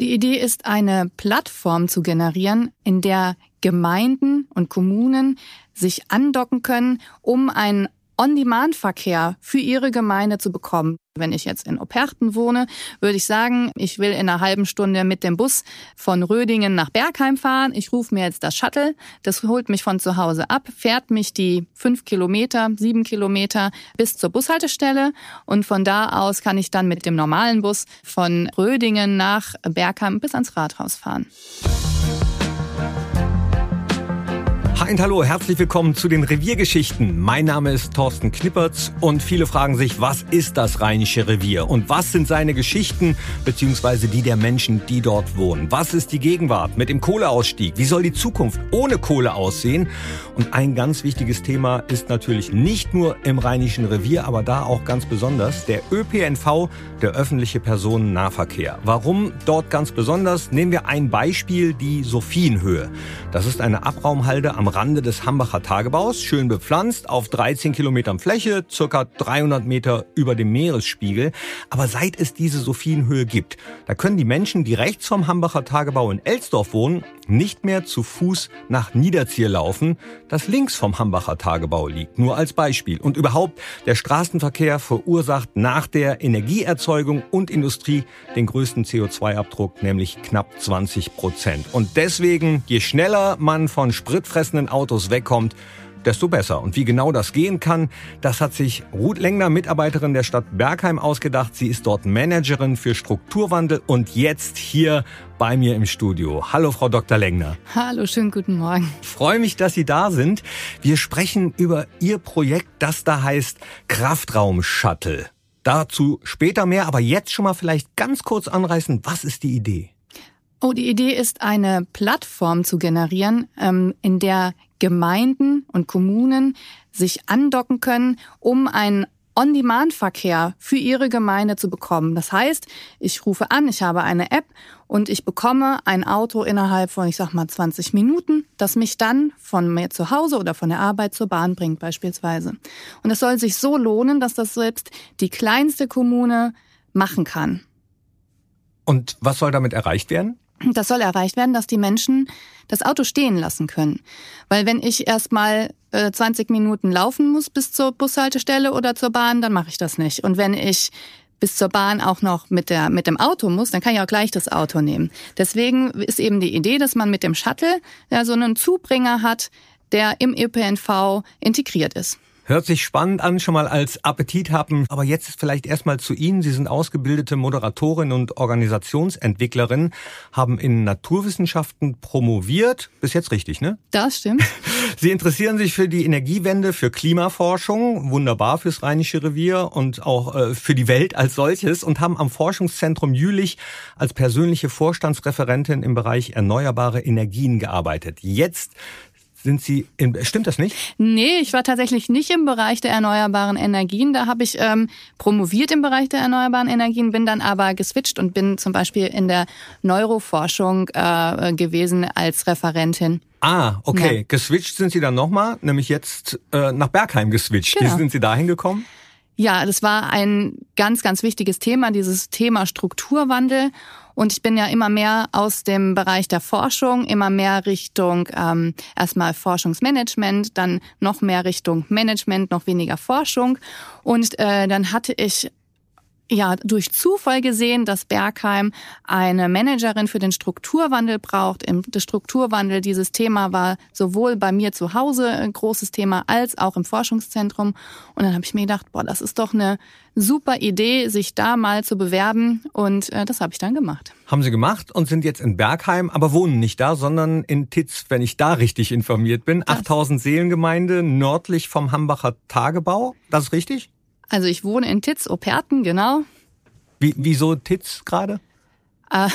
Die Idee ist, eine Plattform zu generieren, in der Gemeinden und Kommunen sich andocken können, um einen On-Demand-Verkehr für ihre Gemeinde zu bekommen. Wenn ich jetzt in Operten wohne, würde ich sagen, ich will in einer halben Stunde mit dem Bus von Rödingen nach Bergheim fahren. Ich rufe mir jetzt das Shuttle. Das holt mich von zu Hause ab, fährt mich die fünf Kilometer, sieben Kilometer bis zur Bushaltestelle. Und von da aus kann ich dann mit dem normalen Bus von Rödingen nach Bergheim bis ans Rathaus fahren. Hi und hallo, herzlich willkommen zu den Reviergeschichten. Mein Name ist Thorsten Knippertz und viele fragen sich, was ist das Rheinische Revier und was sind seine Geschichten beziehungsweise die der Menschen, die dort wohnen? Was ist die Gegenwart mit dem Kohleausstieg? Wie soll die Zukunft ohne Kohle aussehen? Und ein ganz wichtiges Thema ist natürlich nicht nur im Rheinischen Revier, aber da auch ganz besonders der ÖPNV, der öffentliche Personennahverkehr. Warum dort ganz besonders? Nehmen wir ein Beispiel, die Sophienhöhe. Das ist eine Abraumhalde am Rande des Hambacher Tagebaus, schön bepflanzt, auf 13 Kilometern Fläche, circa 300 Meter über dem Meeresspiegel. Aber seit es diese Sophienhöhe gibt, da können die Menschen, die rechts vom Hambacher Tagebau in Elsdorf wohnen, nicht mehr zu Fuß nach Niederzier laufen, das links vom Hambacher Tagebau liegt. Nur als Beispiel. Und überhaupt, der Straßenverkehr verursacht nach der Energieerzeugung und Industrie den größten CO2-Abdruck, nämlich knapp 20 Prozent. Und deswegen, je schneller man von spritfressenden Autos wegkommt, desto besser. Und wie genau das gehen kann, das hat sich Ruth Lengner, Mitarbeiterin der Stadt Bergheim, ausgedacht. Sie ist dort Managerin für Strukturwandel und jetzt hier bei mir im Studio. Hallo, Frau Dr. Lengner. Hallo, schönen guten Morgen. Ich freue mich, dass Sie da sind. Wir sprechen über Ihr Projekt, das da heißt Kraftraum Shuttle. Dazu später mehr, aber jetzt schon mal vielleicht ganz kurz anreißen, was ist die Idee? Oh, die Idee ist, eine Plattform zu generieren, ähm, in der Gemeinden und Kommunen sich andocken können, um einen On-Demand-Verkehr für ihre Gemeinde zu bekommen. Das heißt, ich rufe an, ich habe eine App und ich bekomme ein Auto innerhalb von, ich sag mal, 20 Minuten, das mich dann von mir zu Hause oder von der Arbeit zur Bahn bringt beispielsweise. Und es soll sich so lohnen, dass das selbst die kleinste Kommune machen kann. Und was soll damit erreicht werden? Das soll erreicht werden, dass die Menschen das Auto stehen lassen können. Weil wenn ich erstmal äh, 20 Minuten laufen muss bis zur Bushaltestelle oder zur Bahn, dann mache ich das nicht. Und wenn ich bis zur Bahn auch noch mit, der, mit dem Auto muss, dann kann ich auch gleich das Auto nehmen. Deswegen ist eben die Idee, dass man mit dem Shuttle ja, so einen Zubringer hat, der im ÖPNV integriert ist. Hört sich spannend an, schon mal als Appetit haben. Aber jetzt vielleicht erstmal zu Ihnen. Sie sind ausgebildete Moderatorin und Organisationsentwicklerin, haben in Naturwissenschaften promoviert. Bis jetzt richtig, ne? Das stimmt. Sie interessieren sich für die Energiewende, für Klimaforschung, wunderbar fürs Rheinische Revier und auch äh, für die Welt als solches und haben am Forschungszentrum Jülich als persönliche Vorstandsreferentin im Bereich erneuerbare Energien gearbeitet. Jetzt sind Sie, in, stimmt das nicht? Nee, ich war tatsächlich nicht im Bereich der erneuerbaren Energien. Da habe ich ähm, promoviert im Bereich der erneuerbaren Energien, bin dann aber geswitcht und bin zum Beispiel in der Neuroforschung äh, gewesen als Referentin. Ah, okay. Ja. Geswitcht sind Sie dann nochmal, nämlich jetzt äh, nach Bergheim geswitcht. Genau. Wie sind Sie dahin gekommen? Ja, das war ein ganz, ganz wichtiges Thema, dieses Thema Strukturwandel. Und ich bin ja immer mehr aus dem Bereich der Forschung, immer mehr Richtung ähm, erstmal Forschungsmanagement, dann noch mehr Richtung Management, noch weniger Forschung. Und äh, dann hatte ich ja durch Zufall gesehen, dass Bergheim eine Managerin für den Strukturwandel braucht. Im Strukturwandel dieses Thema war sowohl bei mir zu Hause ein großes Thema als auch im Forschungszentrum. Und dann habe ich mir gedacht, boah, das ist doch eine super Idee, sich da mal zu bewerben. Und äh, das habe ich dann gemacht. Haben Sie gemacht und sind jetzt in Bergheim, aber wohnen nicht da, sondern in Titz, wenn ich da richtig informiert bin. 8000 Seelengemeinde nördlich vom Hambacher Tagebau. Das ist richtig? Also ich wohne in Titz, Operten, genau. Wie, wieso Titz gerade? Äh,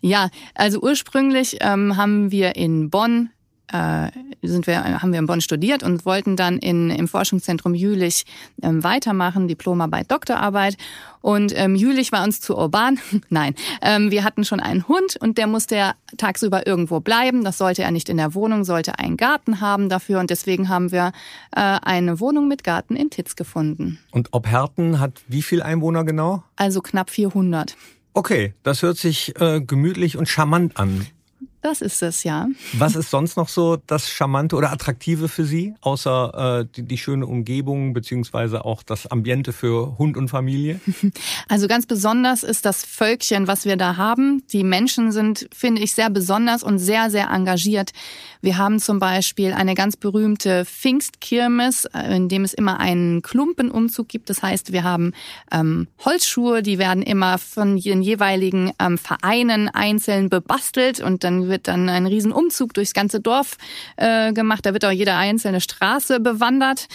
ja, also ursprünglich ähm, haben wir in Bonn äh, sind wir, haben wir in Bonn studiert und wollten dann in, im Forschungszentrum Jülich ähm, weitermachen, Diplomarbeit, Doktorarbeit. Und ähm, Jülich war uns zu urban. Nein, ähm, wir hatten schon einen Hund und der musste ja tagsüber irgendwo bleiben. Das sollte er nicht in der Wohnung, sollte einen Garten haben dafür. Und deswegen haben wir äh, eine Wohnung mit Garten in Titz gefunden. Und Obherten hat wie viel Einwohner genau? Also knapp 400. Okay, das hört sich äh, gemütlich und charmant an. Das ist es, ja. Was ist sonst noch so das Charmante oder Attraktive für Sie, außer äh, die, die schöne Umgebung beziehungsweise auch das Ambiente für Hund und Familie? Also ganz besonders ist das Völkchen, was wir da haben. Die Menschen sind, finde ich, sehr besonders und sehr, sehr engagiert. Wir haben zum Beispiel eine ganz berühmte Pfingstkirmes, äh, in dem es immer einen Klumpenumzug gibt. Das heißt, wir haben ähm, Holzschuhe, die werden immer von den jeweiligen ähm, Vereinen einzeln bebastelt und dann wird dann ein Riesenumzug durchs ganze Dorf äh, gemacht. Da wird auch jede einzelne Straße bewandert.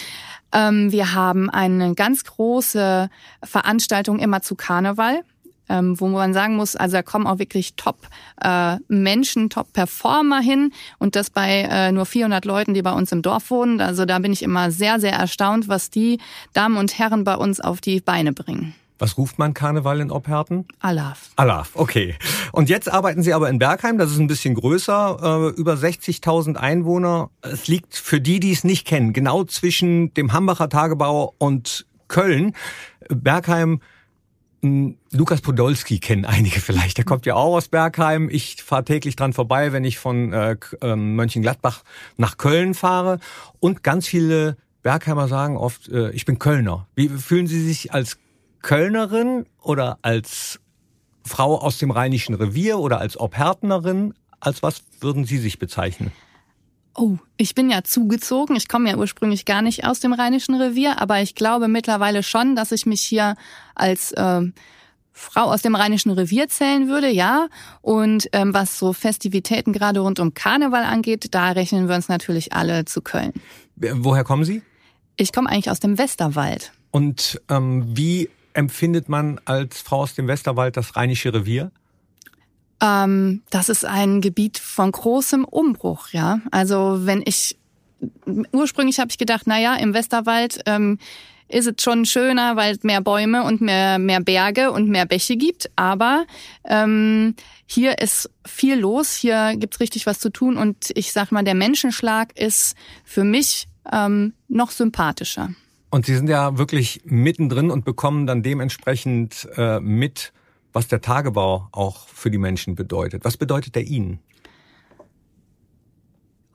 Ähm, wir haben eine ganz große Veranstaltung immer zu Karneval ähm, wo man sagen muss, also da kommen auch wirklich Top-Menschen, äh, Top-Performer hin und das bei äh, nur 400 Leuten, die bei uns im Dorf wohnen. Also da bin ich immer sehr, sehr erstaunt, was die Damen und Herren bei uns auf die Beine bringen. Was ruft man Karneval in Obherten? Alaf. Alaf, okay. Und jetzt arbeiten Sie aber in Bergheim, das ist ein bisschen größer, äh, über 60.000 Einwohner. Es liegt für die, die es nicht kennen, genau zwischen dem Hambacher Tagebau und Köln. Bergheim hm, Lukas Podolski kennen einige vielleicht. Der kommt ja auch aus Bergheim. Ich fahre täglich dran vorbei, wenn ich von äh, ähm, Mönchengladbach nach Köln fahre. Und ganz viele Bergheimer sagen oft, äh, ich bin Kölner. Wie fühlen Sie sich als Kölnerin oder als Frau aus dem Rheinischen Revier oder als Obhärtnerin? Als was würden Sie sich bezeichnen? Oh, ich bin ja zugezogen. Ich komme ja ursprünglich gar nicht aus dem Rheinischen Revier, aber ich glaube mittlerweile schon, dass ich mich hier als äh, Frau aus dem Rheinischen Revier zählen würde, ja. Und ähm, was so Festivitäten gerade rund um Karneval angeht, da rechnen wir uns natürlich alle zu Köln. Woher kommen Sie? Ich komme eigentlich aus dem Westerwald. Und ähm, wie empfindet man als Frau aus dem Westerwald das Rheinische Revier? Ähm, das ist ein Gebiet von großem Umbruch, ja. Also wenn ich ursprünglich habe ich gedacht, na ja, im Westerwald ähm, ist es schon schöner, weil es mehr Bäume und mehr mehr Berge und mehr Bäche gibt. Aber ähm, hier ist viel los, hier gibt's richtig was zu tun und ich sag mal, der Menschenschlag ist für mich ähm, noch sympathischer. Und Sie sind ja wirklich mittendrin und bekommen dann dementsprechend äh, mit, was der Tagebau auch für die Menschen bedeutet. Was bedeutet der Ihnen?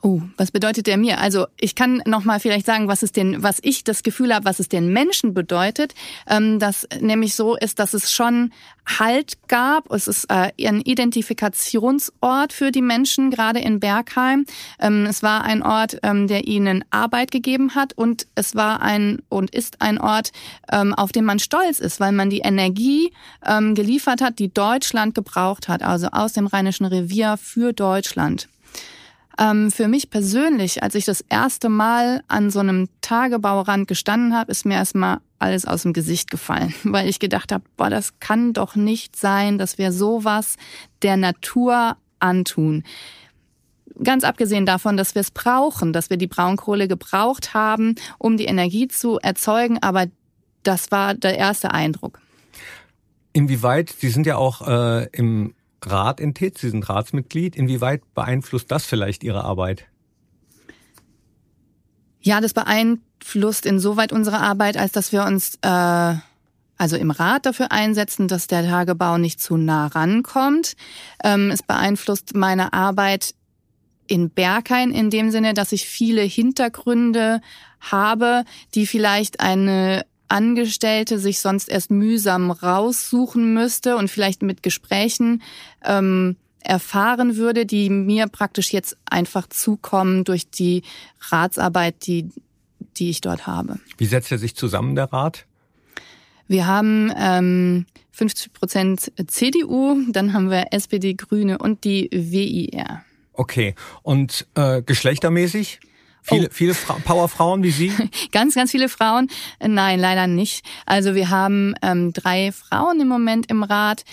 Oh, was bedeutet der mir? Also ich kann noch mal vielleicht sagen, was es den, was ich das Gefühl habe, was es den Menschen bedeutet, ähm, dass nämlich so ist, dass es schon Halt gab. Es ist äh, ein Identifikationsort für die Menschen, gerade in Bergheim. Ähm, es war ein Ort, ähm, der ihnen Arbeit gegeben hat und es war ein und ist ein Ort, ähm, auf den man stolz ist, weil man die Energie ähm, geliefert hat, die Deutschland gebraucht hat, also aus dem Rheinischen Revier für Deutschland. Ähm, für mich persönlich, als ich das erste Mal an so einem Tagebaurand gestanden habe, ist mir erstmal alles aus dem Gesicht gefallen, weil ich gedacht habe, boah, das kann doch nicht sein, dass wir sowas der Natur antun. Ganz abgesehen davon, dass wir es brauchen, dass wir die Braunkohle gebraucht haben, um die Energie zu erzeugen, aber das war der erste Eindruck. Inwieweit, Sie sind ja auch äh, im Rat in Sie sind Ratsmitglied. Inwieweit beeinflusst das vielleicht Ihre Arbeit? Ja, das beeinflusst insoweit unsere Arbeit, als dass wir uns äh, also im Rat dafür einsetzen, dass der Tagebau nicht zu nah rankommt. Ähm, es beeinflusst meine Arbeit in Berghain in dem Sinne, dass ich viele Hintergründe habe, die vielleicht eine Angestellte sich sonst erst mühsam raussuchen müsste und vielleicht mit Gesprächen ähm, erfahren würde, die mir praktisch jetzt einfach zukommen durch die Ratsarbeit, die, die ich dort habe. Wie setzt er sich zusammen, der Rat? Wir haben ähm, 50 Prozent CDU, dann haben wir SPD, Grüne und die WIR. Okay. Und äh, geschlechtermäßig? Viele, oh. viele Fra Powerfrauen wie Sie? ganz, ganz viele Frauen. Nein, leider nicht. Also wir haben ähm, drei Frauen im Moment im Rat.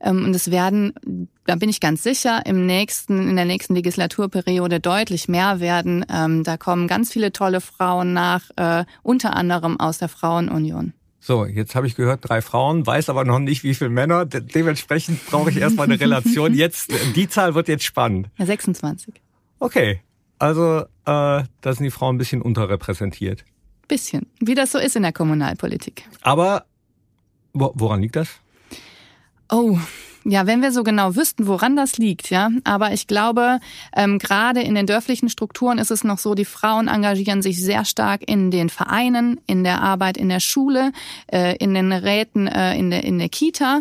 Ähm, und es werden, da bin ich ganz sicher, im nächsten, in der nächsten Legislaturperiode deutlich mehr werden. Ähm, da kommen ganz viele tolle Frauen nach, äh, unter anderem aus der Frauenunion. So, jetzt habe ich gehört, drei Frauen, weiß aber noch nicht, wie viele Männer. De dementsprechend brauche ich erstmal eine Relation. Jetzt, die Zahl wird jetzt spannend. Ja, 26. Okay, also äh, da sind die Frauen ein bisschen unterrepräsentiert. Bisschen, wie das so ist in der Kommunalpolitik. Aber wo, woran liegt das? Oh, ja, wenn wir so genau wüssten, woran das liegt, ja. Aber ich glaube, ähm, gerade in den dörflichen Strukturen ist es noch so, die Frauen engagieren sich sehr stark in den Vereinen, in der Arbeit in der Schule, äh, in den Räten, äh, in, der, in der Kita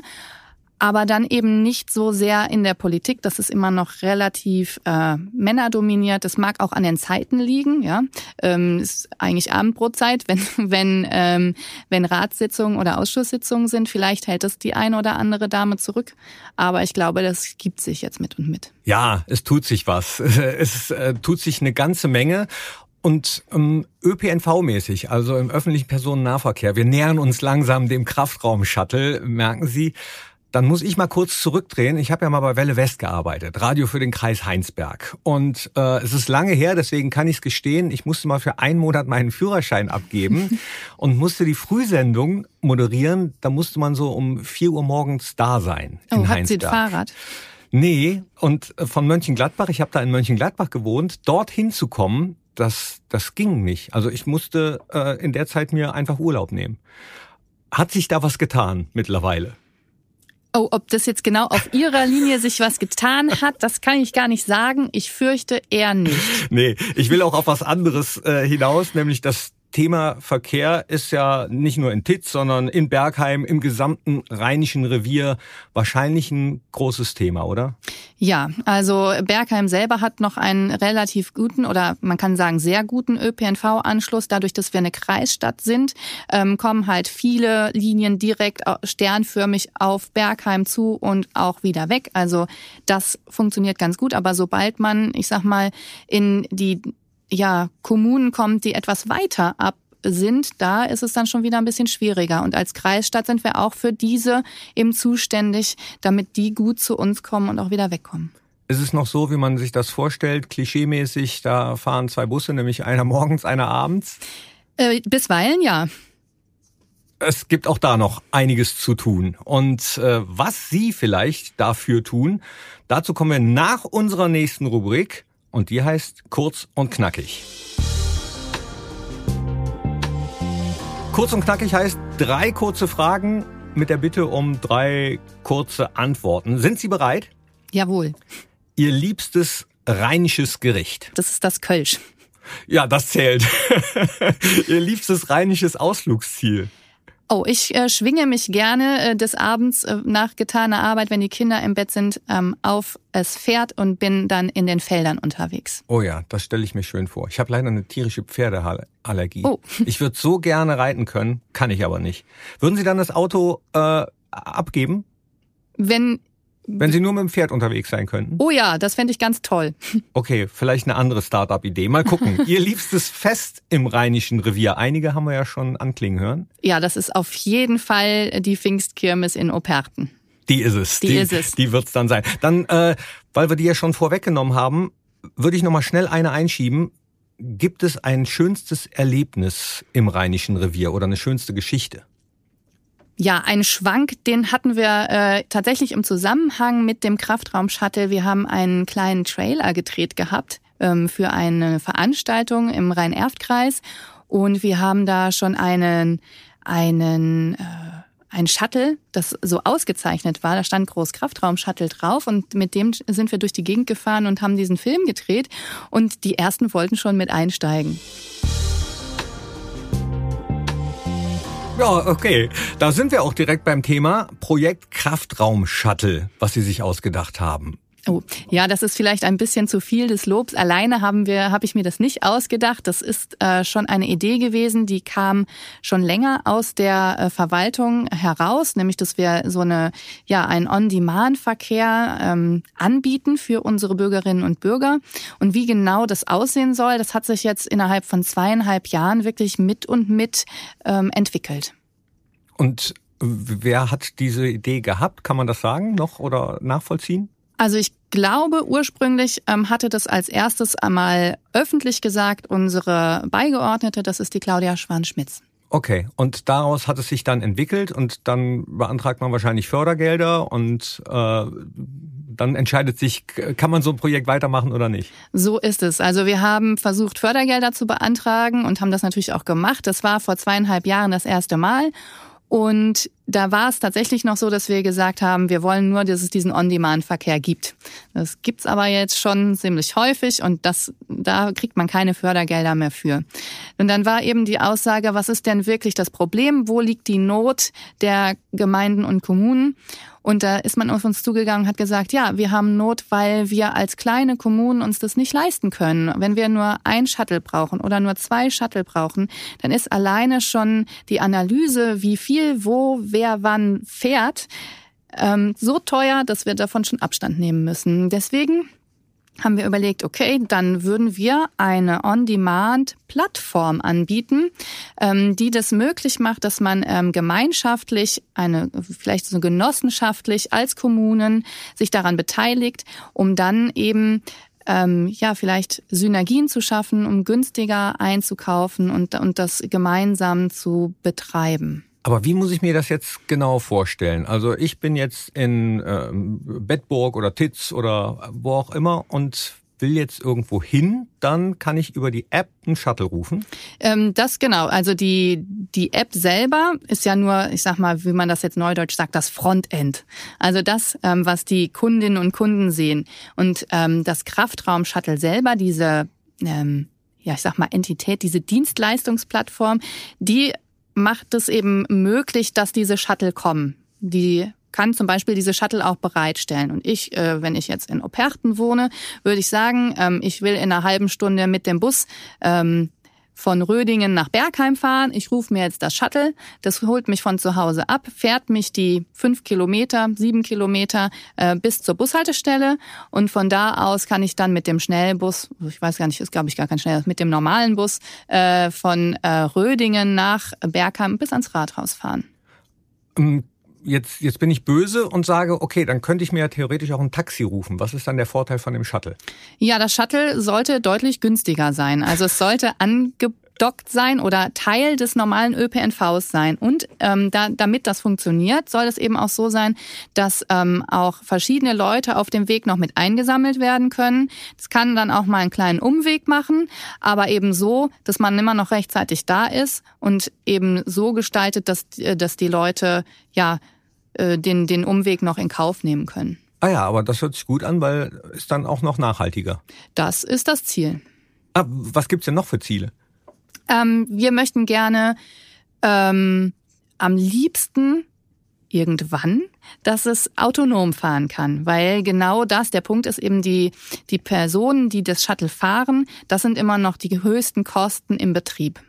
aber dann eben nicht so sehr in der Politik. Das ist immer noch relativ äh, männerdominiert. Das mag auch an den Zeiten liegen. Ja, ähm, ist eigentlich Abendbrotzeit, wenn wenn ähm, wenn Ratssitzungen oder Ausschusssitzungen sind. Vielleicht hält es die eine oder andere Dame zurück. Aber ich glaube, das gibt sich jetzt mit und mit. Ja, es tut sich was. Es äh, tut sich eine ganze Menge. Und ähm, ÖPNV-mäßig, also im öffentlichen Personennahverkehr, wir nähern uns langsam dem Kraftraum-Shuttle, merken Sie. Dann muss ich mal kurz zurückdrehen. Ich habe ja mal bei Welle West gearbeitet, Radio für den Kreis Heinsberg. Und äh, es ist lange her, deswegen kann ich es gestehen. Ich musste mal für einen Monat meinen Führerschein abgeben und musste die Frühsendung moderieren. Da musste man so um vier Uhr morgens da sein. Oh, in hat Sie ein Fahrrad? Nee, und äh, von Mönchengladbach, ich habe da in Mönchengladbach gewohnt, dorthin zu kommen, das, das ging nicht. Also ich musste äh, in der Zeit mir einfach Urlaub nehmen. Hat sich da was getan mittlerweile? Oh, ob das jetzt genau auf Ihrer Linie sich was getan hat, das kann ich gar nicht sagen. Ich fürchte eher nicht. Nee, ich will auch auf was anderes äh, hinaus, nämlich das Thema Verkehr ist ja nicht nur in Titz, sondern in Bergheim, im gesamten Rheinischen Revier wahrscheinlich ein großes Thema, oder? Ja, also Bergheim selber hat noch einen relativ guten oder man kann sagen sehr guten ÖPNV-Anschluss. Dadurch, dass wir eine Kreisstadt sind, ähm, kommen halt viele Linien direkt sternförmig auf Bergheim zu und auch wieder weg. Also das funktioniert ganz gut. Aber sobald man, ich sag mal, in die ja, Kommunen kommt, die etwas weiter ab sind, da ist es dann schon wieder ein bisschen schwieriger. Und als Kreisstadt sind wir auch für diese eben zuständig, damit die gut zu uns kommen und auch wieder wegkommen. Ist es noch so, wie man sich das vorstellt, klischeemäßig, da fahren zwei Busse, nämlich einer morgens, einer abends? Äh, bisweilen ja. Es gibt auch da noch einiges zu tun. Und äh, was Sie vielleicht dafür tun, dazu kommen wir nach unserer nächsten Rubrik und die heißt Kurz und Knackig. Kurz und Knackig heißt drei kurze Fragen mit der Bitte um drei kurze Antworten. Sind Sie bereit? Jawohl. Ihr liebstes rheinisches Gericht? Das ist das Kölsch. Ja, das zählt. Ihr liebstes rheinisches Ausflugsziel? Oh, ich äh, schwinge mich gerne äh, des Abends äh, nach getaner Arbeit, wenn die Kinder im Bett sind, ähm, auf es Pferd und bin dann in den Feldern unterwegs. Oh ja, das stelle ich mir schön vor. Ich habe leider eine tierische Pferdeallergie. Oh. Ich würde so gerne reiten können, kann ich aber nicht. Würden Sie dann das Auto äh, abgeben? Wenn wenn Sie nur mit dem Pferd unterwegs sein könnten? Oh ja, das fände ich ganz toll. Okay, vielleicht eine andere Start-up-Idee. Mal gucken. Ihr liebstes Fest im Rheinischen Revier. Einige haben wir ja schon anklingen hören. Ja, das ist auf jeden Fall die Pfingstkirmes in Operten. Die ist es. Die, die ist es. Die wird's dann sein. Dann, äh, weil wir die ja schon vorweggenommen haben, würde ich nochmal schnell eine einschieben. Gibt es ein schönstes Erlebnis im Rheinischen Revier oder eine schönste Geschichte? Ja, ein Schwank, den hatten wir äh, tatsächlich im Zusammenhang mit dem Kraftraum-Shuttle. Wir haben einen kleinen Trailer gedreht gehabt ähm, für eine Veranstaltung im Rhein-Erft-Kreis und wir haben da schon einen einen äh, ein Shuttle, das so ausgezeichnet war. Da stand groß Kraftraum-Shuttle drauf und mit dem sind wir durch die Gegend gefahren und haben diesen Film gedreht und die ersten wollten schon mit einsteigen. Ja, okay. Da sind wir auch direkt beim Thema Projekt Kraftraum Shuttle, was Sie sich ausgedacht haben. Oh, ja, das ist vielleicht ein bisschen zu viel des Lobs. Alleine haben wir, habe ich mir das nicht ausgedacht. Das ist äh, schon eine Idee gewesen, die kam schon länger aus der äh, Verwaltung heraus, nämlich dass wir so eine, ja, einen On-Demand-Verkehr ähm, anbieten für unsere Bürgerinnen und Bürger. Und wie genau das aussehen soll, das hat sich jetzt innerhalb von zweieinhalb Jahren wirklich mit und mit ähm, entwickelt. Und wer hat diese Idee gehabt? Kann man das sagen noch oder nachvollziehen? Also ich glaube, ursprünglich ähm, hatte das als erstes einmal öffentlich gesagt unsere Beigeordnete, das ist die Claudia Schwan-Schmitz. Okay, und daraus hat es sich dann entwickelt und dann beantragt man wahrscheinlich Fördergelder und äh, dann entscheidet sich, kann man so ein Projekt weitermachen oder nicht? So ist es. Also wir haben versucht, Fördergelder zu beantragen und haben das natürlich auch gemacht. Das war vor zweieinhalb Jahren das erste Mal. Und da war es tatsächlich noch so, dass wir gesagt haben, wir wollen nur, dass es diesen On-Demand-Verkehr gibt. Das gibt's aber jetzt schon ziemlich häufig und das, da kriegt man keine Fördergelder mehr für. Und dann war eben die Aussage, was ist denn wirklich das Problem? Wo liegt die Not der Gemeinden und Kommunen? Und da ist man auf uns zugegangen hat gesagt, ja, wir haben Not, weil wir als kleine Kommunen uns das nicht leisten können. Wenn wir nur ein Shuttle brauchen oder nur zwei Shuttle brauchen, dann ist alleine schon die Analyse, wie viel, wo, wer wann fährt, ähm, so teuer, dass wir davon schon Abstand nehmen müssen. Deswegen haben wir überlegt, okay, dann würden wir eine On-Demand-Plattform anbieten, ähm, die das möglich macht, dass man ähm, gemeinschaftlich, eine vielleicht so genossenschaftlich als Kommunen sich daran beteiligt, um dann eben ähm, ja vielleicht Synergien zu schaffen, um günstiger einzukaufen und, und das gemeinsam zu betreiben. Aber wie muss ich mir das jetzt genau vorstellen? Also ich bin jetzt in äh, Bedburg oder Titz oder wo auch immer und will jetzt irgendwo hin, dann kann ich über die App einen Shuttle rufen? Ähm, das genau. Also die, die App selber ist ja nur, ich sag mal, wie man das jetzt neudeutsch sagt, das Frontend. Also das, ähm, was die Kundinnen und Kunden sehen. Und ähm, das Kraftraum-Shuttle selber, diese ähm, ja, ich sag mal, Entität, diese Dienstleistungsplattform, die macht es eben möglich, dass diese Shuttle kommen. Die kann zum Beispiel diese Shuttle auch bereitstellen. Und ich, äh, wenn ich jetzt in Operten wohne, würde ich sagen, ähm, ich will in einer halben Stunde mit dem Bus ähm, von Rödingen nach Bergheim fahren. Ich rufe mir jetzt das Shuttle. Das holt mich von zu Hause ab, fährt mich die fünf Kilometer, sieben Kilometer äh, bis zur Bushaltestelle. Und von da aus kann ich dann mit dem Schnellbus, ich weiß gar nicht, ist glaube ich gar kein Schnellbus, mit dem normalen Bus äh, von äh, Rödingen nach Bergheim bis ans Rathaus fahren. Jetzt, jetzt bin ich böse und sage, okay, dann könnte ich mir ja theoretisch auch ein Taxi rufen. Was ist dann der Vorteil von dem Shuttle? Ja, das Shuttle sollte deutlich günstiger sein. Also es sollte angedockt sein oder Teil des normalen ÖPNVs sein. Und ähm, da, damit das funktioniert, soll es eben auch so sein, dass ähm, auch verschiedene Leute auf dem Weg noch mit eingesammelt werden können. Es kann dann auch mal einen kleinen Umweg machen, aber eben so, dass man immer noch rechtzeitig da ist und eben so gestaltet, dass, äh, dass die Leute ja äh, den, den Umweg noch in Kauf nehmen können. Ah ja, aber das hört sich gut an, weil ist dann auch noch nachhaltiger. Das ist das Ziel. Ah, was gibt's denn noch für Ziele? Ähm, wir möchten gerne ähm, am liebsten irgendwann, dass es autonom fahren kann, weil genau das, der Punkt ist eben die, die Personen, die das Shuttle fahren, das sind immer noch die höchsten Kosten im Betrieb.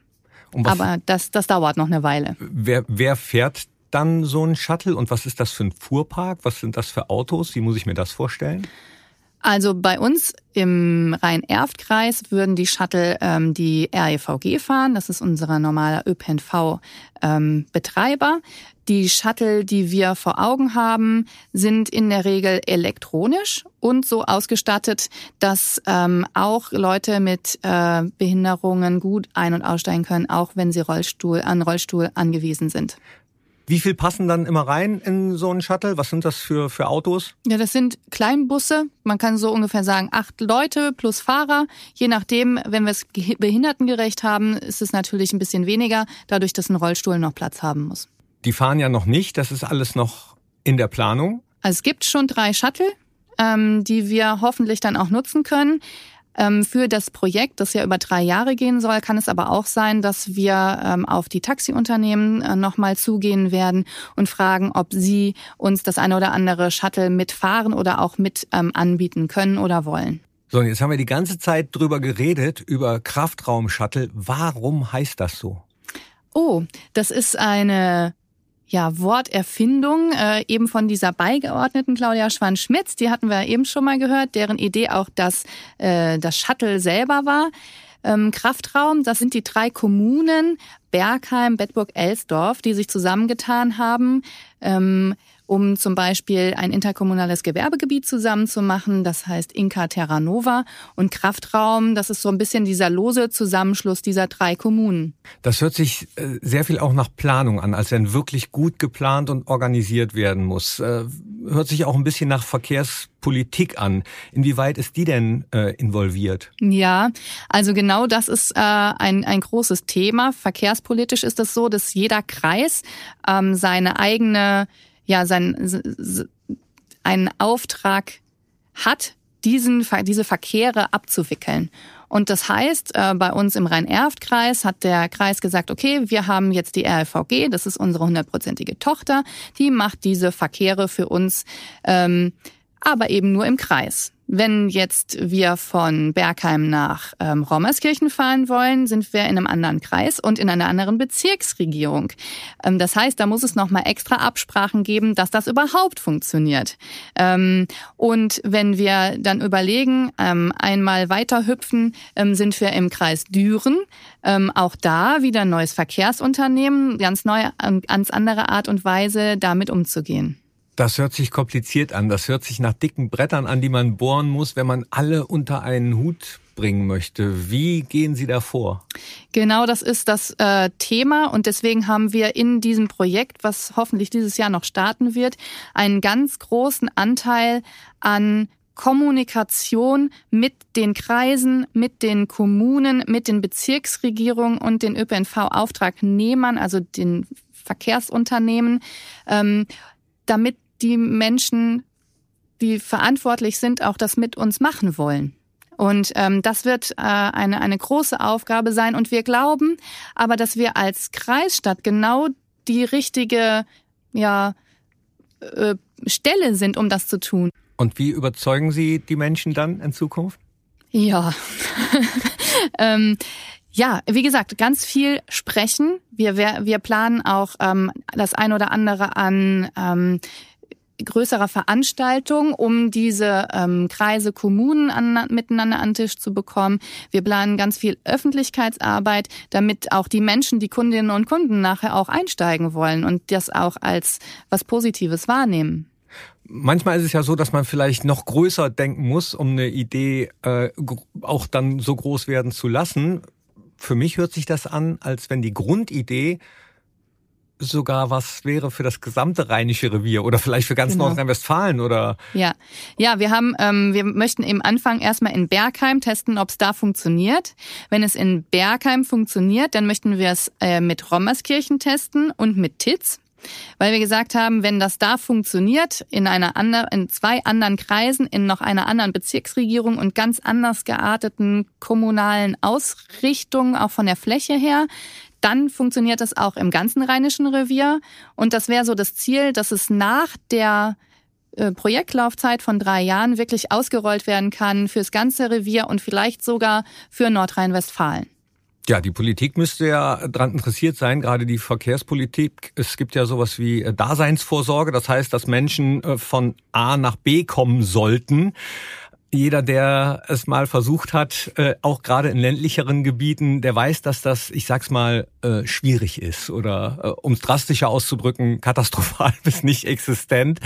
Aber das, das dauert noch eine Weile. Wer, wer fährt dann so ein Shuttle und was ist das für ein Fuhrpark? Was sind das für Autos? Wie muss ich mir das vorstellen? Also bei uns im Rhein-Erft-Kreis würden die Shuttle ähm, die REVG fahren. Das ist unser normaler ÖPNV-Betreiber. Ähm, die Shuttle, die wir vor Augen haben, sind in der Regel elektronisch und so ausgestattet, dass ähm, auch Leute mit äh, Behinderungen gut ein- und aussteigen können, auch wenn sie Rollstuhl, an Rollstuhl angewiesen sind. Wie viel passen dann immer rein in so einen Shuttle? Was sind das für, für Autos? Ja, das sind Kleinbusse. Man kann so ungefähr sagen, acht Leute plus Fahrer. Je nachdem, wenn wir es behindertengerecht haben, ist es natürlich ein bisschen weniger, dadurch, dass ein Rollstuhl noch Platz haben muss. Die fahren ja noch nicht. Das ist alles noch in der Planung. Also es gibt schon drei Shuttle, ähm, die wir hoffentlich dann auch nutzen können. Ähm, für das Projekt, das ja über drei Jahre gehen soll, kann es aber auch sein, dass wir ähm, auf die Taxiunternehmen äh, nochmal zugehen werden und fragen, ob sie uns das eine oder andere Shuttle mitfahren oder auch mit ähm, anbieten können oder wollen. So, und jetzt haben wir die ganze Zeit drüber geredet, über Kraftraum-Shuttle. Warum heißt das so? Oh, das ist eine ja, Worterfindung äh, eben von dieser Beigeordneten Claudia Schwann-Schmitz, die hatten wir eben schon mal gehört, deren Idee auch das, äh, das Shuttle selber war. Ähm, Kraftraum, das sind die drei Kommunen, Bergheim, Bedburg, Elsdorf, die sich zusammengetan haben, ähm, um zum Beispiel ein interkommunales Gewerbegebiet zusammenzumachen. Das heißt Inka Terra Nova und Kraftraum. Das ist so ein bisschen dieser lose Zusammenschluss dieser drei Kommunen. Das hört sich äh, sehr viel auch nach Planung an, als wenn wirklich gut geplant und organisiert werden muss. Äh, hört sich auch ein bisschen nach Verkehrspolitik an. Inwieweit ist die denn äh, involviert? Ja, also genau das ist ein, ein großes Thema. Verkehrspolitisch ist es so, dass jeder Kreis ähm, seine eigene, ja, sein, einen Auftrag hat, diesen, diese Verkehre abzuwickeln. Und das heißt, äh, bei uns im Rhein-Erft-Kreis hat der Kreis gesagt, okay, wir haben jetzt die RLVG, das ist unsere hundertprozentige Tochter, die macht diese Verkehre für uns, ähm, aber eben nur im Kreis. Wenn jetzt wir von Bergheim nach ähm, Rommerskirchen fahren wollen, sind wir in einem anderen Kreis und in einer anderen Bezirksregierung. Ähm, das heißt, da muss es nochmal extra Absprachen geben, dass das überhaupt funktioniert. Ähm, und wenn wir dann überlegen, ähm, einmal weiter hüpfen, ähm, sind wir im Kreis Düren. Ähm, auch da wieder ein neues Verkehrsunternehmen, ganz neue, ganz andere Art und Weise, damit umzugehen. Das hört sich kompliziert an. Das hört sich nach dicken Brettern an, die man bohren muss, wenn man alle unter einen Hut bringen möchte. Wie gehen Sie da vor? Genau, das ist das äh, Thema und deswegen haben wir in diesem Projekt, was hoffentlich dieses Jahr noch starten wird, einen ganz großen Anteil an Kommunikation mit den Kreisen, mit den Kommunen, mit den Bezirksregierungen und den ÖPNV-Auftragnehmern, also den Verkehrsunternehmen, ähm, damit die Menschen, die verantwortlich sind, auch das mit uns machen wollen. Und ähm, das wird äh, eine, eine große Aufgabe sein. Und wir glauben aber, dass wir als Kreisstadt genau die richtige ja, äh, Stelle sind, um das zu tun. Und wie überzeugen Sie die Menschen dann in Zukunft? Ja. ähm, ja, wie gesagt, ganz viel sprechen. Wir, wir, wir planen auch ähm, das ein oder andere an ähm, größerer Veranstaltung, um diese ähm, Kreise, Kommunen an, miteinander an den Tisch zu bekommen. Wir planen ganz viel Öffentlichkeitsarbeit, damit auch die Menschen, die Kundinnen und Kunden nachher auch einsteigen wollen und das auch als was Positives wahrnehmen. Manchmal ist es ja so, dass man vielleicht noch größer denken muss, um eine Idee äh, auch dann so groß werden zu lassen. Für mich hört sich das an, als wenn die Grundidee sogar was wäre für das gesamte Rheinische Revier oder vielleicht für ganz genau. Nordrhein-Westfalen oder? Ja, ja, wir haben, ähm, wir möchten im Anfang erstmal in Bergheim testen, ob es da funktioniert. Wenn es in Bergheim funktioniert, dann möchten wir es äh, mit Rommerskirchen testen und mit Titz. Weil wir gesagt haben, wenn das da funktioniert, in einer anderen, in zwei anderen Kreisen, in noch einer anderen Bezirksregierung und ganz anders gearteten kommunalen Ausrichtungen, auch von der Fläche her, dann funktioniert das auch im ganzen Rheinischen Revier. Und das wäre so das Ziel, dass es nach der äh, Projektlaufzeit von drei Jahren wirklich ausgerollt werden kann fürs ganze Revier und vielleicht sogar für Nordrhein-Westfalen. Ja, die Politik müsste ja daran interessiert sein, gerade die Verkehrspolitik. Es gibt ja sowas wie äh, Daseinsvorsorge, das heißt, dass Menschen äh, von A nach B kommen sollten jeder, der es mal versucht hat, äh, auch gerade in ländlicheren Gebieten, der weiß, dass das, ich sag's mal, schwierig ist oder, um es drastischer auszudrücken, katastrophal bis nicht existent.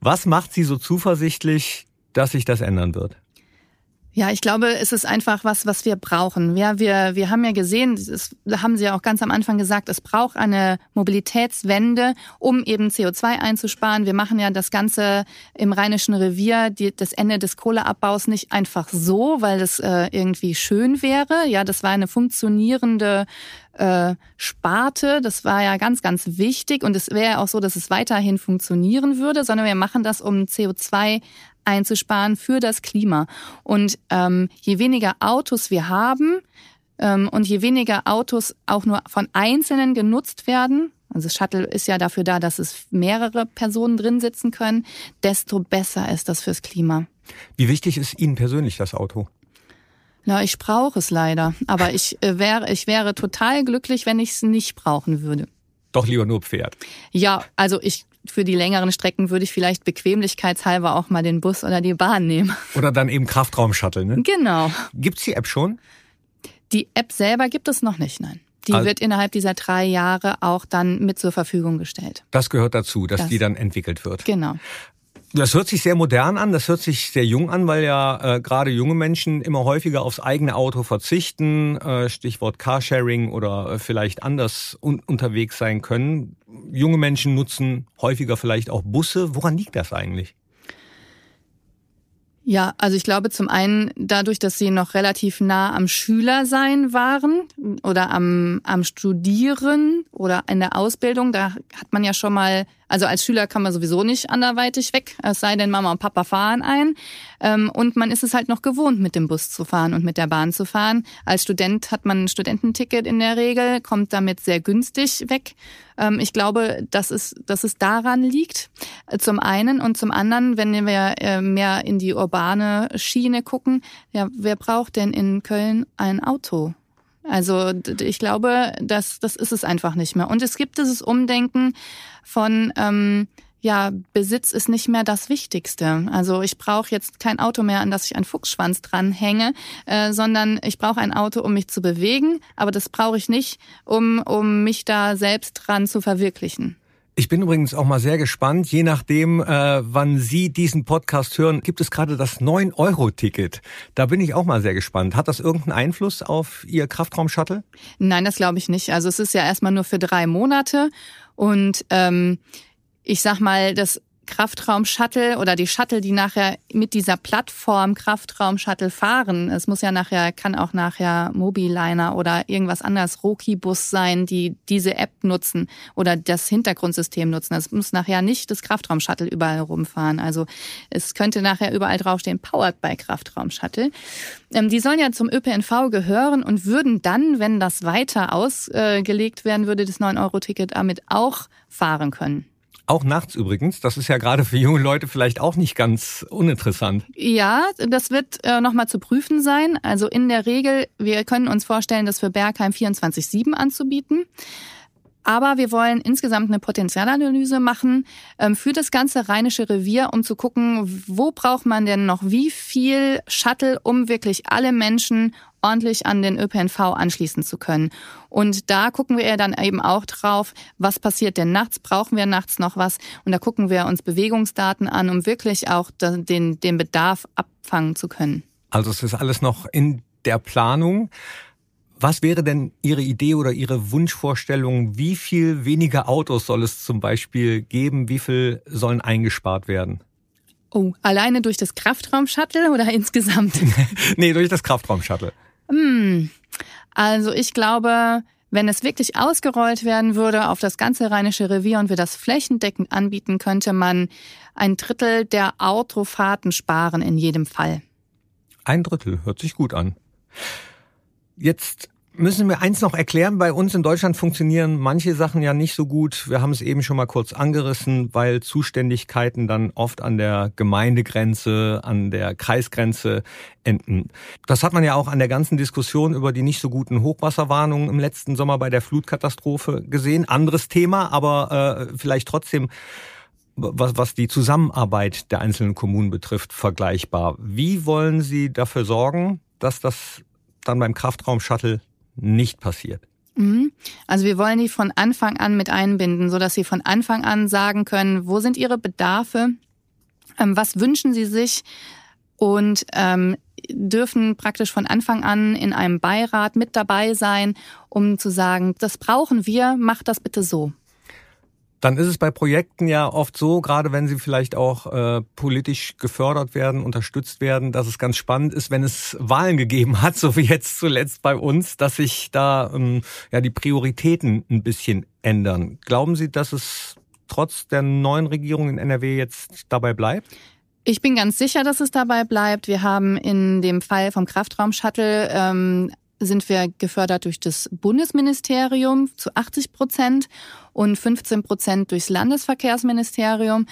Was macht Sie so zuversichtlich, dass sich das ändern wird? Ja, ich glaube, es ist einfach was, was wir brauchen. Ja, wir, wir haben ja gesehen, das haben Sie ja auch ganz am Anfang gesagt, es braucht eine Mobilitätswende, um eben CO2 einzusparen. Wir machen ja das Ganze im Rheinischen Revier, die, das Ende des Kohleabbaus nicht einfach so, weil das äh, irgendwie schön wäre. Ja, das war eine funktionierende äh, Sparte. Das war ja ganz, ganz wichtig. Und es wäre auch so, dass es weiterhin funktionieren würde, sondern wir machen das, um CO2 einzusparen für das Klima. Und ähm, je weniger Autos wir haben ähm, und je weniger Autos auch nur von Einzelnen genutzt werden, also Shuttle ist ja dafür da, dass es mehrere Personen drin sitzen können, desto besser ist das fürs Klima. Wie wichtig ist Ihnen persönlich das Auto? Na, ich brauche es leider. Aber ich äh, wäre, ich wäre total glücklich, wenn ich es nicht brauchen würde. Doch lieber nur Pferd. Ja, also ich für die längeren Strecken würde ich vielleicht bequemlichkeitshalber auch mal den Bus oder die Bahn nehmen. Oder dann eben Kraftraum-Shuttle, ne? Genau. Gibt's die App schon? Die App selber gibt es noch nicht, nein. Die also, wird innerhalb dieser drei Jahre auch dann mit zur Verfügung gestellt. Das gehört dazu, dass das, die dann entwickelt wird. Genau. Das hört sich sehr modern an, das hört sich sehr jung an, weil ja äh, gerade junge Menschen immer häufiger aufs eigene Auto verzichten, äh, Stichwort Carsharing oder äh, vielleicht anders un unterwegs sein können. Junge Menschen nutzen häufiger vielleicht auch Busse. Woran liegt das eigentlich? Ja, also ich glaube zum einen dadurch, dass sie noch relativ nah am Schüler sein waren oder am, am Studieren oder in der Ausbildung. Da hat man ja schon mal also als Schüler kann man sowieso nicht anderweitig weg, es sei denn, Mama und Papa fahren ein. Ähm, und man ist es halt noch gewohnt, mit dem Bus zu fahren und mit der Bahn zu fahren. Als Student hat man ein Studententicket in der Regel, kommt damit sehr günstig weg. Ähm, ich glaube, dass es, dass es daran liegt, zum einen. Und zum anderen, wenn wir äh, mehr in die urbane Schiene gucken, ja, wer braucht denn in Köln ein Auto? Also ich glaube, das, das ist es einfach nicht mehr. Und es gibt dieses Umdenken von, ähm, ja, Besitz ist nicht mehr das Wichtigste. Also ich brauche jetzt kein Auto mehr, an das ich einen Fuchsschwanz dranhänge, äh, sondern ich brauche ein Auto, um mich zu bewegen, aber das brauche ich nicht, um, um mich da selbst dran zu verwirklichen. Ich bin übrigens auch mal sehr gespannt. Je nachdem, äh, wann Sie diesen Podcast hören, gibt es gerade das 9-Euro-Ticket. Da bin ich auch mal sehr gespannt. Hat das irgendeinen Einfluss auf Ihr Kraftraum-Shuttle? Nein, das glaube ich nicht. Also es ist ja erstmal nur für drei Monate. Und ähm, ich sag mal, das Kraftraum-Shuttle oder die Shuttle, die nachher mit dieser Plattform Kraftraum-Shuttle fahren. Es muss ja nachher, kann auch nachher Mobiliner oder irgendwas anderes, Roki-Bus sein, die diese App nutzen oder das Hintergrundsystem nutzen. Es muss nachher nicht das Kraftraum-Shuttle überall rumfahren. Also es könnte nachher überall draufstehen, powered by Kraftraum-Shuttle. Ähm, die sollen ja zum ÖPNV gehören und würden dann, wenn das weiter ausgelegt werden würde, das 9-Euro-Ticket damit auch fahren können. Auch nachts übrigens. Das ist ja gerade für junge Leute vielleicht auch nicht ganz uninteressant. Ja, das wird äh, nochmal zu prüfen sein. Also in der Regel, wir können uns vorstellen, das für Bergheim 24-7 anzubieten. Aber wir wollen insgesamt eine Potenzialanalyse machen ähm, für das ganze Rheinische Revier, um zu gucken, wo braucht man denn noch wie viel Shuttle, um wirklich alle Menschen ordentlich an den ÖPNV anschließen zu können. Und da gucken wir dann eben auch drauf, was passiert denn nachts? Brauchen wir nachts noch was? Und da gucken wir uns Bewegungsdaten an, um wirklich auch den, den Bedarf abfangen zu können. Also es ist alles noch in der Planung. Was wäre denn Ihre Idee oder Ihre Wunschvorstellung? Wie viel weniger Autos soll es zum Beispiel geben? Wie viel sollen eingespart werden? Oh, alleine durch das Kraftraumshuttle oder insgesamt? nee, durch das Kraftraumshuttle. Hm. Also ich glaube, wenn es wirklich ausgerollt werden würde auf das ganze Rheinische Revier und wir das flächendeckend anbieten, könnte man ein Drittel der Autofahrten sparen in jedem Fall. Ein Drittel, hört sich gut an. Jetzt müssen wir eins noch erklären. Bei uns in Deutschland funktionieren manche Sachen ja nicht so gut. Wir haben es eben schon mal kurz angerissen, weil Zuständigkeiten dann oft an der Gemeindegrenze, an der Kreisgrenze enden. Das hat man ja auch an der ganzen Diskussion über die nicht so guten Hochwasserwarnungen im letzten Sommer bei der Flutkatastrophe gesehen. Anderes Thema, aber äh, vielleicht trotzdem was, was die Zusammenarbeit der einzelnen Kommunen betrifft, vergleichbar. Wie wollen Sie dafür sorgen, dass das dann beim Kraftraum-Shuttle nicht passiert? Mhm. Also wir wollen die von Anfang an mit einbinden, so dass sie von Anfang an sagen können, wo sind ihre Bedarfe, ähm, was wünschen sie sich und ähm, dürfen praktisch von Anfang an in einem Beirat mit dabei sein, um zu sagen, das brauchen wir, macht das bitte so. Dann ist es bei Projekten ja oft so, gerade wenn sie vielleicht auch äh, politisch gefördert werden, unterstützt werden, dass es ganz spannend ist, wenn es Wahlen gegeben hat, so wie jetzt zuletzt bei uns, dass sich da ähm, ja die Prioritäten ein bisschen ändern. Glauben Sie, dass es trotz der neuen Regierung in NRW jetzt dabei bleibt? Ich bin ganz sicher, dass es dabei bleibt. Wir haben in dem Fall vom Kraftraum-Shuttle ähm, sind wir gefördert durch das Bundesministerium zu 80 Prozent und 15 Prozent durchs Landesverkehrsministerium.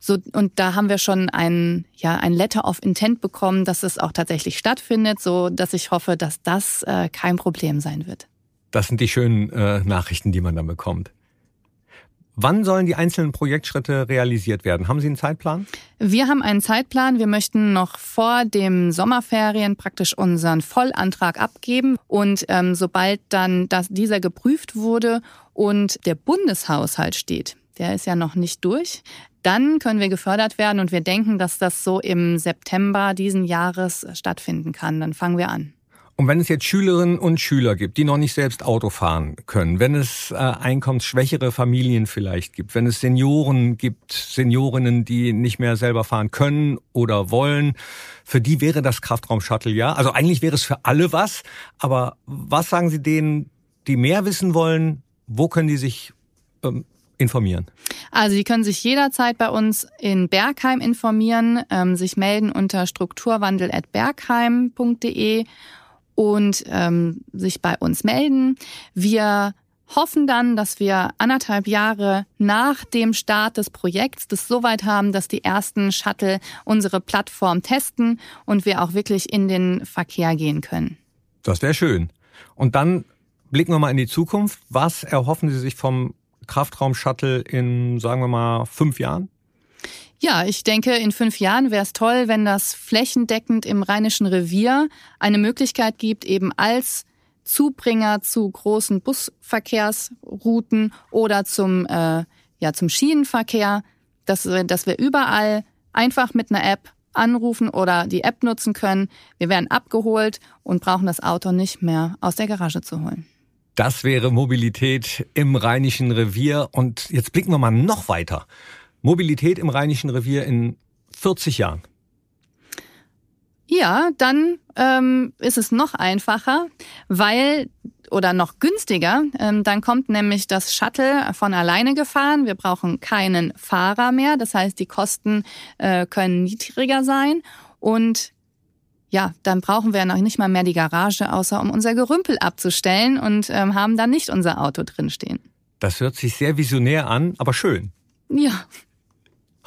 So, und da haben wir schon ein, ja, ein Letter of Intent bekommen, dass es auch tatsächlich stattfindet, so dass ich hoffe, dass das äh, kein Problem sein wird. Das sind die schönen äh, Nachrichten, die man dann bekommt. Wann sollen die einzelnen Projektschritte realisiert werden? Haben Sie einen Zeitplan? Wir haben einen Zeitplan. Wir möchten noch vor dem Sommerferien praktisch unseren Vollantrag abgeben. Und ähm, sobald dann das, dieser geprüft wurde und der Bundeshaushalt steht, der ist ja noch nicht durch, dann können wir gefördert werden und wir denken, dass das so im September diesen Jahres stattfinden kann. Dann fangen wir an. Und wenn es jetzt Schülerinnen und Schüler gibt, die noch nicht selbst Auto fahren können, wenn es äh, einkommensschwächere Familien vielleicht gibt, wenn es Senioren gibt, Seniorinnen, die nicht mehr selber fahren können oder wollen, für die wäre das Kraftraum-Shuttle ja. Also eigentlich wäre es für alle was. Aber was sagen Sie denen, die mehr wissen wollen? Wo können die sich ähm, informieren? Also Sie können sich jederzeit bei uns in Bergheim informieren, ähm, sich melden unter strukturwandel.bergheim.de und ähm, sich bei uns melden. Wir hoffen dann, dass wir anderthalb Jahre nach dem Start des Projekts das soweit haben, dass die ersten Shuttle unsere Plattform testen und wir auch wirklich in den Verkehr gehen können. Das wäre schön. Und dann blicken wir mal in die Zukunft. Was erhoffen Sie sich vom Kraftraum-Shuttle in, sagen wir mal, fünf Jahren? Ja, ich denke, in fünf Jahren wäre es toll, wenn das flächendeckend im Rheinischen Revier eine Möglichkeit gibt, eben als Zubringer zu großen Busverkehrsrouten oder zum, äh, ja, zum Schienenverkehr, dass, dass wir überall einfach mit einer App anrufen oder die App nutzen können. Wir werden abgeholt und brauchen das Auto nicht mehr aus der Garage zu holen. Das wäre Mobilität im Rheinischen Revier. Und jetzt blicken wir mal noch weiter. Mobilität im Rheinischen Revier in 40 Jahren? Ja, dann ähm, ist es noch einfacher, weil oder noch günstiger. Ähm, dann kommt nämlich das Shuttle von alleine gefahren. Wir brauchen keinen Fahrer mehr. Das heißt, die Kosten äh, können niedriger sein. Und ja, dann brauchen wir noch nicht mal mehr die Garage, außer um unser Gerümpel abzustellen und ähm, haben dann nicht unser Auto drinstehen. Das hört sich sehr visionär an, aber schön. Ja.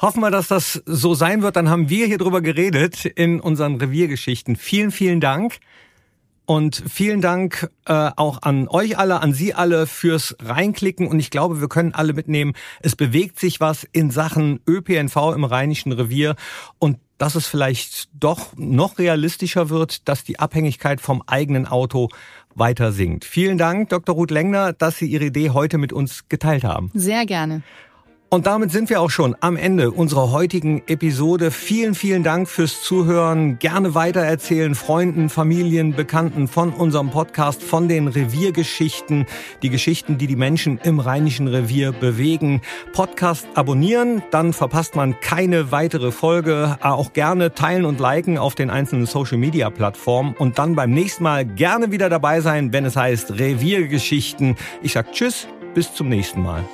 Hoffen wir, dass das so sein wird. Dann haben wir hier drüber geredet in unseren Reviergeschichten. Vielen, vielen Dank. Und vielen Dank äh, auch an euch alle, an Sie alle fürs Reinklicken. Und ich glaube, wir können alle mitnehmen, es bewegt sich was in Sachen ÖPNV im Rheinischen Revier. Und dass es vielleicht doch noch realistischer wird, dass die Abhängigkeit vom eigenen Auto weiter sinkt. Vielen Dank, Dr. Ruth Lengner, dass Sie Ihre Idee heute mit uns geteilt haben. Sehr gerne. Und damit sind wir auch schon am Ende unserer heutigen Episode. Vielen, vielen Dank fürs Zuhören. Gerne weitererzählen, Freunden, Familien, Bekannten von unserem Podcast, von den Reviergeschichten, die Geschichten, die die Menschen im Rheinischen Revier bewegen. Podcast abonnieren, dann verpasst man keine weitere Folge. Auch gerne teilen und liken auf den einzelnen Social Media Plattformen und dann beim nächsten Mal gerne wieder dabei sein, wenn es heißt Reviergeschichten. Ich sag Tschüss, bis zum nächsten Mal.